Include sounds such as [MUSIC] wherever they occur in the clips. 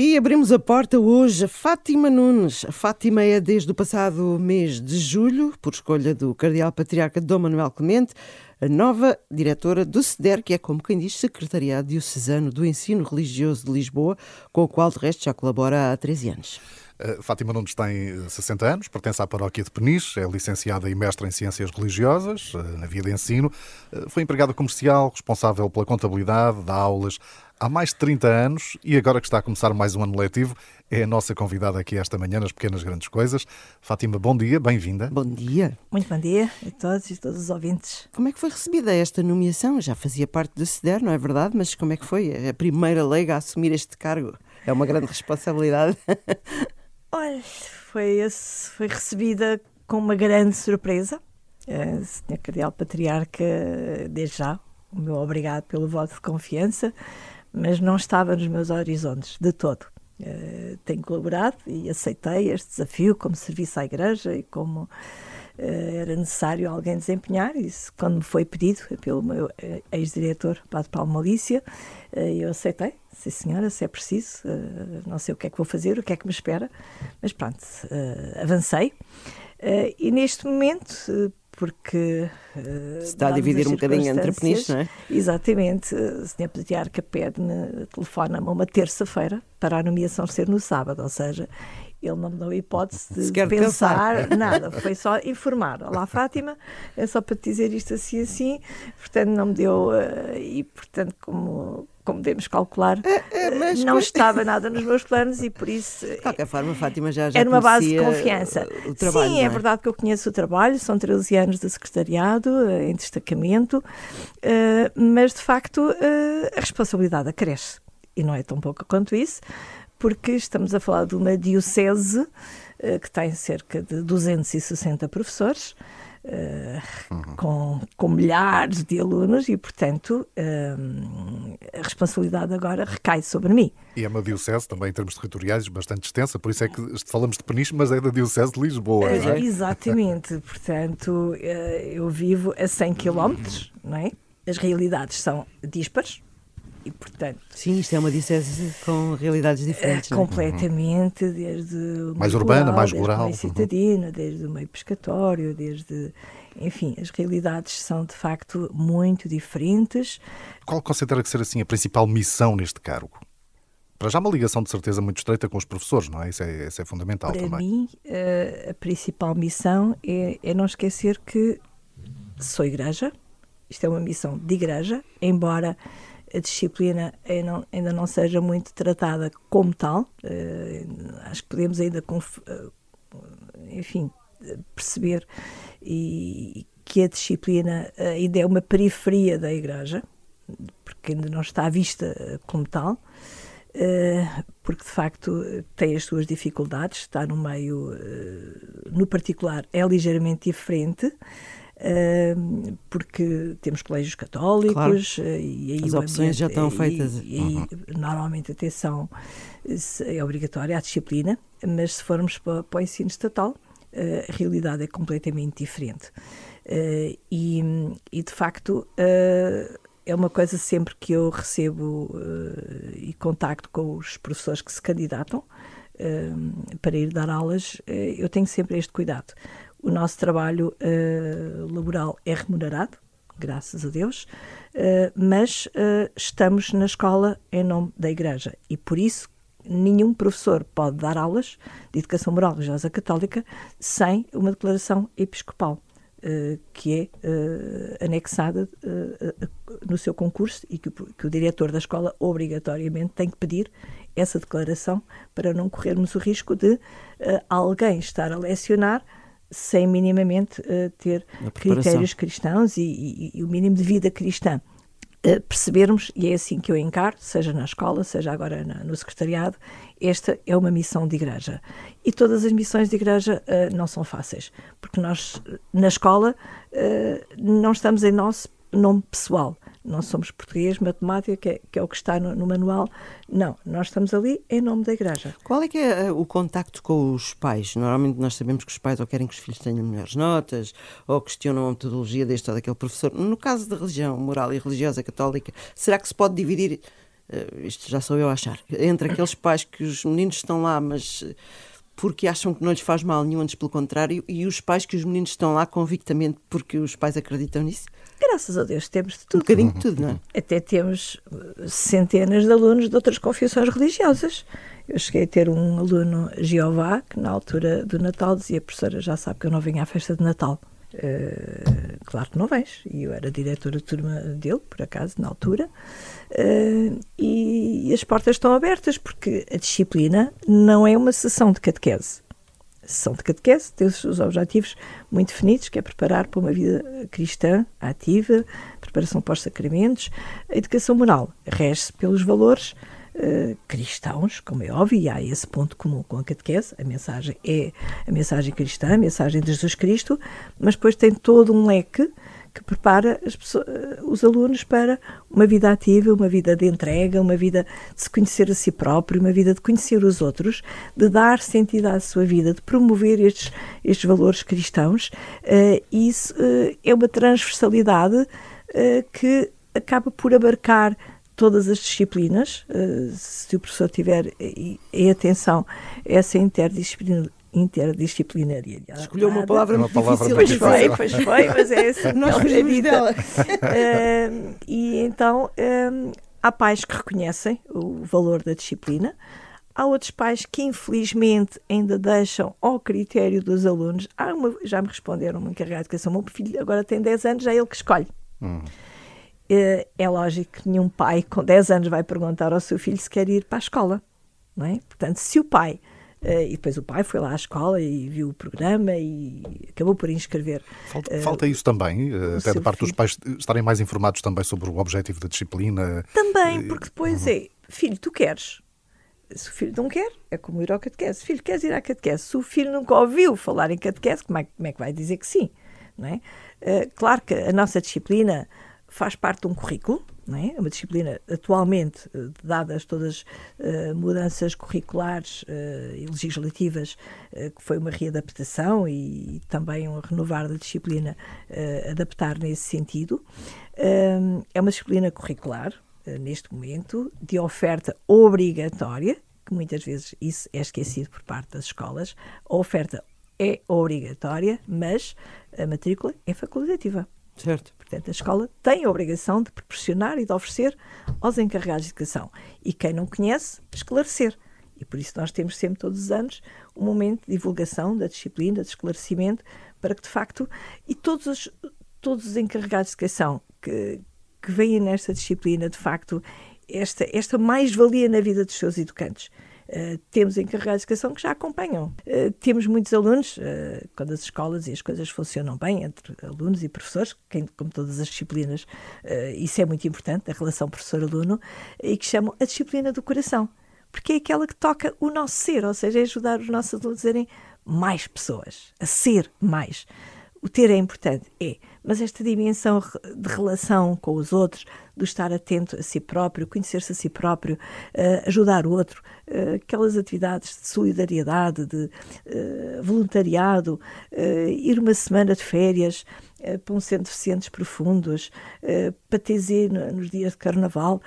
E abrimos a porta hoje a Fátima Nunes. A Fátima é desde o passado mês de julho, por escolha do Cardeal Patriarca Dom Manuel Clemente, a nova diretora do SEDER, que é, como quem diz, Secretariado Diocesano do Ensino Religioso de Lisboa, com o qual, de resto, já colabora há 13 anos. Fátima Nunes tem 60 anos, pertence à paróquia de Peniche, é licenciada e mestra em Ciências Religiosas, uh, na via de ensino. Uh, foi empregada comercial, responsável pela contabilidade, dá aulas há mais de 30 anos e agora que está a começar mais um ano letivo, é a nossa convidada aqui esta manhã nas Pequenas Grandes Coisas. Fátima, bom dia, bem-vinda. Bom dia. Muito bom dia a todos e todos os ouvintes. Como é que foi recebida esta nomeação? Já fazia parte do CEDER, não é verdade? Mas como é que foi? É a primeira leiga a assumir este cargo. É uma grande responsabilidade. [LAUGHS] Olha, foi, foi recebida com uma grande surpresa. A Senhora Cardeal Patriarca, desde já, o meu obrigado pelo voto de confiança mas não estava nos meus horizontes de todo. Uh, tenho colaborado e aceitei este desafio como serviço à Igreja e como uh, era necessário alguém desempenhar. Isso, quando me foi pedido pelo meu eh, ex-diretor, Padre Paulo Malícia, uh, eu aceitei. Sim, senhora, se é preciso, não sei o que é que vou fazer, o que é que me espera, mas pronto, avancei. e neste momento, porque. Uh, Se está a dividir um bocadinho entre peniches, não é? Exatamente. O Sr. Patriarca pede-me, telefona-me uma terça-feira para a nomeação ser no sábado, ou seja, ele não me deu a hipótese de pensar, pensar, [LAUGHS] nada, foi só informar. Olá, Fátima, é só para te dizer isto assim assim, portanto, não me deu. Uh, e, portanto, como como devemos calcular, é, é, mas... não estava nada nos meus planos e por isso. De qualquer forma, Fátima já, já Era uma base de confiança. O trabalho, Sim, é? é? verdade que eu conheço o trabalho, são 13 anos de secretariado, eh, em destacamento, eh, mas de facto eh, a responsabilidade acresce. E não é tão pouca quanto isso, porque estamos a falar de uma diocese que tem cerca de 260 professores. Uh, uhum. com, com milhares de alunos e, portanto, uh, a responsabilidade agora recai sobre mim. E é uma diocese também em termos territoriais bastante extensa, por isso é que falamos de Peniche, mas é da diocese de Lisboa. Uh, é? Exatamente, [LAUGHS] portanto, eu vivo a 100 km, não é? As realidades são díspares, e, portanto, Sim, isto é uma diocese com realidades diferentes. É, completamente, uhum. desde o mais urbana, mais rural, mais citadina, uhum. desde o meio pescatório, desde. Enfim, as realidades são de facto muito diferentes. Qual considera que ser assim a principal missão neste cargo? Para já uma ligação de certeza muito estreita com os professores, não é? Isso é, isso é fundamental Para também. Para mim, a principal missão é, é não esquecer que sou igreja, isto é uma missão de igreja, embora a disciplina ainda não seja muito tratada como tal. Uh, acho que podemos ainda, uh, enfim, perceber e, que a disciplina ainda é uma periferia da Igreja, porque ainda não está vista como tal. Porque de facto tem as suas dificuldades, está no meio, no particular, é ligeiramente diferente, porque temos colégios católicos claro. Eh, e aí as opções já estão feitas. E, e uhum. normalmente atenção é obrigatória a disciplina, mas se formos para, para o ensino estatal, eh, a realidade é completamente diferente. Eh, e, e de facto é uma coisa sempre que eu recebo e contacto com os professores que se candidatam para ir dar aulas, eu tenho sempre este cuidado o nosso trabalho uh, laboral é remunerado, graças a Deus, uh, mas uh, estamos na escola em nome da Igreja e por isso nenhum professor pode dar aulas de educação moral religiosa católica sem uma declaração episcopal. Que é uh, anexada uh, no seu concurso e que, que, o diretor da escola obrigatoriamente tem que pedir essa declaração para não corrermos o risco de alguém estar a lecionar sem minimamente uh, ter critérios cristãos e, e, e, o mínimo de vida cristã. Uh, percebermos, e é assim que eu encaro, seja na escola, seja agora na, no secretariado, esta é uma missão de igreja. E todas as missões de igreja uh, não são fáceis, porque nós, na escola, não estamos em nosso nome pessoal não somos português, matemática, que é, que é o que está no, no, manual. Não, nós estamos ali em nome da Igreja. Qual é que é eh, o contacto com os pais? Normalmente nós sabemos que os pais ou querem que os filhos tenham melhores notas, ou questionam a metodologia deste ou daquele professor. No caso da religião moral e religiosa católica, será que se pode dividir uh, isto já sou eu a achar, entre aqueles pais que os meninos estão lá, mas porque acham que não lhes faz mal nenhum, antes pelo contrário, e os pais que os meninos estão lá convictamente porque os pais acreditam nisso? Graças a Deus temos de tudo. Um bocadinho de tudo, não é? Até temos uh, centenas de alunos de outras confissões religiosas. Eu cheguei a ter um aluno Jeová que na altura do Natal dizia, professora, já sabe que eu não venho à festa de Natal. Uh, claro que não vens. E eu era diretora de turma dele, por acaso, na altura. Uh, e, e, as portas estão abertas, porque a disciplina não é uma sessão de catequese. A sessão de catequese tem os objetivos muito definidos, que é preparar para uma vida cristã ativa, preparação para os sacramentos, a educação moral. Rege-se pelos valores uh, cristãos, como é óbvio, e há esse ponto comum com a catequese. A mensagem é a mensagem cristã, a mensagem de Jesus Cristo, mas depois tem todo um leque que prepara pessoas, eh, os alunos para uma vida ativa, uma vida de entrega, uma vida de se conhecer a si próprio, uma vida de conhecer os outros, de dar sentido à sua vida, de promover estes, estes valores cristãos. Uh, isso uh, é uma transversalidade uh, que acaba por abarcar todas as disciplinas, se o professor tiver em atenção essa interdisciplina, interdisciplinariedade. Escolheu uma palavra é uma muito palavra difícil. Pois foi, pois foi, mas é assim. Nós fugimos dela. Uh, e então uh, há pais que reconhecem o valor da disciplina, há outros pais que infelizmente ainda deixam ao critério dos alunos. Há uma, já me responderam uma encarregada de educação, meu filho agora tem 10 anos, já é ele que escolhe. Hum. Uh, é lógico que nenhum pai com 10 anos vai perguntar ao seu filho se quer ir para a escola. Não é? Portanto, se o pai Uh, e depois o pai foi lá à escola e viu o programa e acabou por inscrever. Falta, uh, falta isso também, uh, até da parte filho. dos pais estarem mais informados também sobre o objetivo da disciplina. Também, porque depois uhum. é, filho, tu queres. Se o filho não quer, é como ir ao catequese. Filho, queres ir à catequese? Se o filho nunca ouviu falar em catequese, como é, como é que vai dizer que sim? Não é? claro que a nossa disciplina faz parte de um currículo, é? é uma disciplina atualmente, eh, dadas todas as uh, mudanças curriculares uh, e legislativas, uh, que foi uma readaptação e também um renovar da disciplina, adaptar nesse sentido. é uma disciplina curricular, neste momento, de oferta obrigatória, que muitas vezes isso é esquecido por parte das escolas. A oferta é obrigatória, mas a matrícula é facultativa. Certo. Portanto, a escola tem a obrigação de proporcionar e de oferecer aos encarregados de educação. E quem não conhece, esclarecer. E por isso nós temos sempre, todos os anos, um momento de divulgação da disciplina, de esclarecimento, para que de facto, e todos os, todos os encarregados de educação que, que veem nesta disciplina, de facto, esta, esta mais-valia na vida dos seus educantes. Uh, temos encarregados de educação que já acompanham. Uh, temos muitos alunos, uh, quando as escolas e as coisas funcionam bem entre alunos e professores, quem, como todas as disciplinas, isso é muito importante, a relação professor-aluno, e que chamam a disciplina do coração. Porque é aquela que toca o nosso ser, ou seja, é ajudar os nossos alunos a serem mais pessoas, a ser mais. O ter é importante, é, mas esta dimensão de relação com os outros, do estar atento a si próprio, conhecer-se a si próprio, uh, ajudar o outro, uh, aquelas atividades de solidariedade, de uh, voluntariado, ir uma semana de férias para um centro de deficientes profundos, para TZ nos dias de carnaval,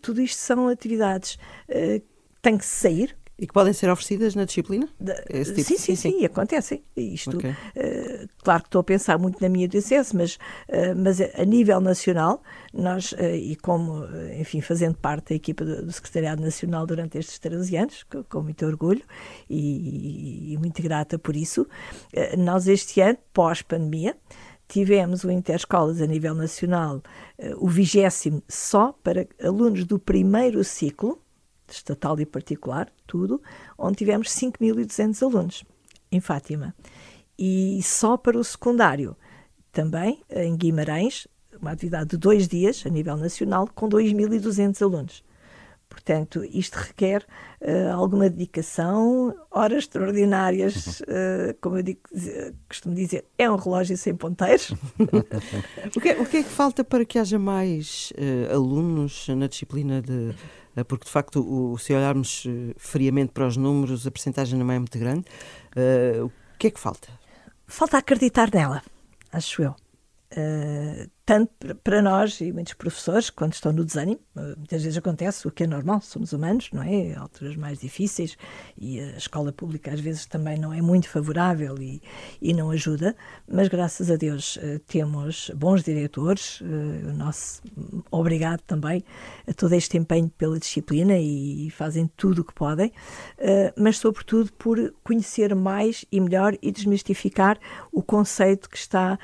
tudo isto são atividades que têm que sair, e que podem ser oferecidas na disciplina? Tipo? Sim, sim, sim, sim, acontecem. Isto, okay. uh, claro que estou a pensar muito na minha diocese, mas, uh, mas a nível nacional, nós, uh, e como, enfim, fazendo parte da equipa do, do, Secretariado Nacional durante estes 13 anos, com, com muito orgulho e, e, muito grata por isso, nós este ano, pós-pandemia, tivemos o Interescolas a nível nacional, o vigésimo só para alunos do primeiro ciclo, estatal e particular, tudo, onde tivemos 5.200 alunos em Fátima. E só para o secundário, também em Guimarães, uma atividade de dois dias a nível nacional, com 2.200 alunos. Portanto, isto requer uh, alguma dedicação, horas extraordinárias, uh, como eu digo, costumo dizer, é um relógio sem ponteiros. [LAUGHS] o, que é, o, que é, que falta para que haja mais uh, alunos na disciplina de porque de facto, o, se olharmos eh, friamente para os números, a percentagem não é muito grande. Uh, o que é que falta? Falta acreditar nela, acho eu. Uh, tanto para nós e muitos professores, quando estão no desânimo, eh, muitas vezes acontece o que é normal, somos humanos, não é? Alturas mais difíceis e a escola pública às vezes também não é muito favorável e, e não ajuda, mas graças a Deus eh, temos bons diretores, o nosso obrigado também a todo este empenho pela disciplina e fazem tudo o que podem, mas sobretudo por conhecer mais e melhor e desmistificar o conceito que está,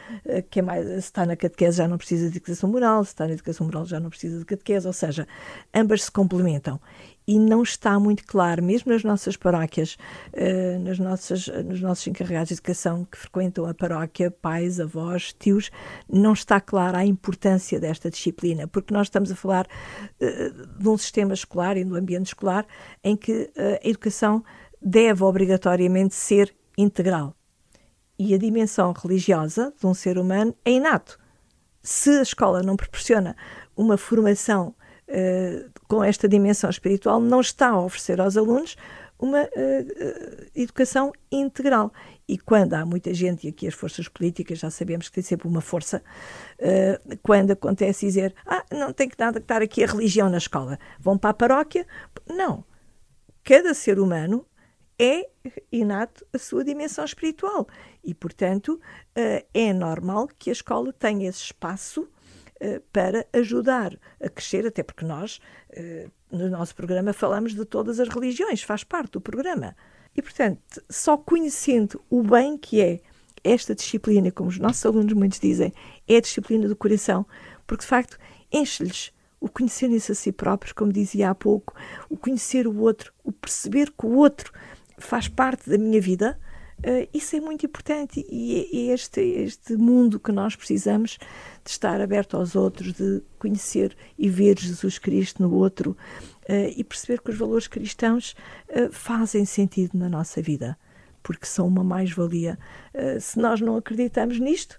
que é mais, está na catequese já não precisa de educação moral, se está na educação moral já não precisa de catequese, ou seja, ambas se complementam. E não está muito claro, mesmo nas nossas paróquias, uh, nas nossas, nos nossos encarregados de educação que frequentam a paróquia, pais, avós, tios, não está clara a importância desta disciplina, porque nós estamos a falar uh, de um sistema escolar e do ambiente escolar em que uh, a educação deve obrigatoriamente ser integral. E a dimensão religiosa de um ser humano é inato se a escola não proporciona uma formação uh, com esta dimensão espiritual, não está a oferecer aos alunos uma uh, educação integral. E quando há muita gente, e aqui as forças políticas já sabemos que tem sempre uma força, uh, quando acontece dizer ah, não tem que nada que estar aqui a religião na escola, vão para a paróquia. Não. Cada ser humano é inato a sua dimensão espiritual. E, portanto, eh, é normal que a escola tenha esse espaço eh, para ajudar a crescer, até porque nós, eh, no nosso programa, falamos de todas as religiões, faz parte do programa. E, portanto, só conhecendo o bem que é esta disciplina, como os nossos alunos muitos dizem, é a disciplina do coração, porque de facto enche-lhes o conhecerem-se a si próprios, como dizia há pouco, o conhecer o outro, o perceber que o outro faz parte da minha vida, uh, isso é muito importante e é, é este, este mundo que nós precisamos de estar aberto aos outros, de conhecer e ver Jesus Cristo no outro uh, e perceber que os valores cristãos uh, fazem sentido na nossa vida, porque são uma mais-valia. se nós não acreditamos nisto,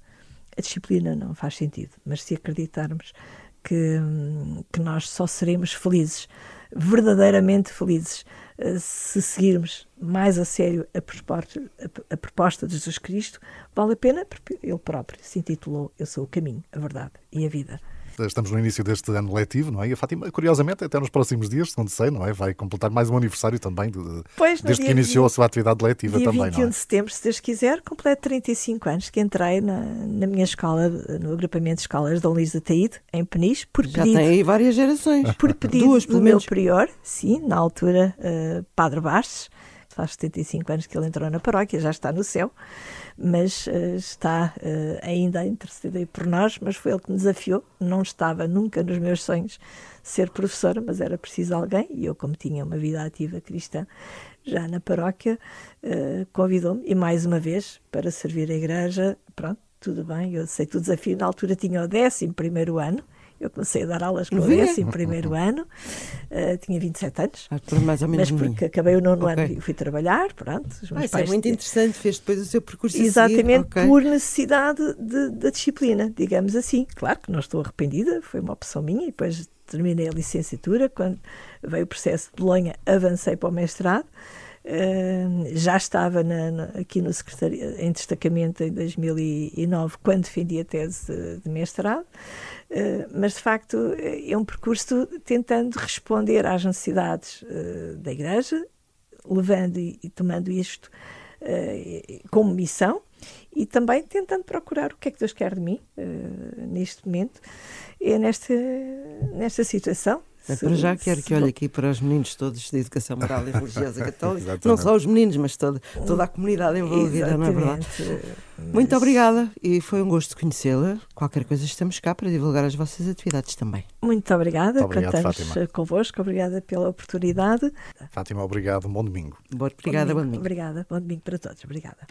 a disciplina não faz sentido, mas se acreditarmos que, que nós só seremos felizes, verdadeiramente felizes, eh, se seguirmos mais a sério a proposta, a proposta de Jesus Cristo, vale a pena, porque ele próprio se intitulou Eu sou o caminho, a verdade e a vida. Estamos no início deste ano letivo, não é? E a Fátima, curiosamente, até nos próximos dias, segundo sei, não é? Vai completar mais um aniversário também, de, pois, desde que iniciou 20, a sua atividade letiva dia também, 21 não é? de setembro, se Deus quiser, completo 35 anos que entrei na, na minha escola, no agrupamento de escolas de Dom Luís de Taíde, em Peniche, por Já pedido... tem aí várias gerações. Por [LAUGHS] pedido Duas, do meu prior, sim, na altura, uh, Padre Bastos, faz 75 anos que ele entrou na paróquia, já está no céu, mas uh, está uh, ainda a interceder por nós, mas foi ele que me desafiou, não estava nunca nos meus sonhos ser professora, mas era preciso alguém, e eu como tinha uma vida ativa cristã, já na paróquia, uh, convidou-me, e mais uma vez, para servir a igreja, pronto, tudo bem, eu aceito o desafio, na altura tinha o 11 primeiro ano, eu comecei a dar aulas com esse em primeiro ano, uh, tinha 27 anos. Ah, mais ou menos mas porque acabei o nono okay. ano e fui trabalhar, pronto. Ah, isso é muito interessante, fez depois o seu percurso Exatamente, okay. por necessidade da disciplina, digamos assim. Claro que não estou arrependida, foi uma opção minha e depois terminei a licenciatura. Quando veio o processo de Bolonha, avancei para o mestrado. Já estava na, na, aqui no secretaria, em destacamento em 2009, quando defendi a tese de, mestrado, mas de facto é um percurso tentando responder às necessidades uh, da Igreja, levando e, e tomando isto como missão e também tentando procurar o que é que Deus quer de mim neste momento, é nesta, nesta situação é, para já quero que olhe aqui para os meninos todos de educação moral e religiosa [LAUGHS] católica, não só os meninos, mas toda, toda a comunidade envolvida, Exatamente. não é verdade? Mas... Muito obrigada e foi um gosto conhecê-la. Qualquer coisa estamos cá para divulgar as vossas atividades também. Muito obrigada, Muito obrigado, contamos Fátima. convosco, obrigada pela oportunidade. Fátima, obrigado, bom domingo. Obrigada, bom domingo. Bom domingo. Obrigada, bom domingo para todos, obrigada.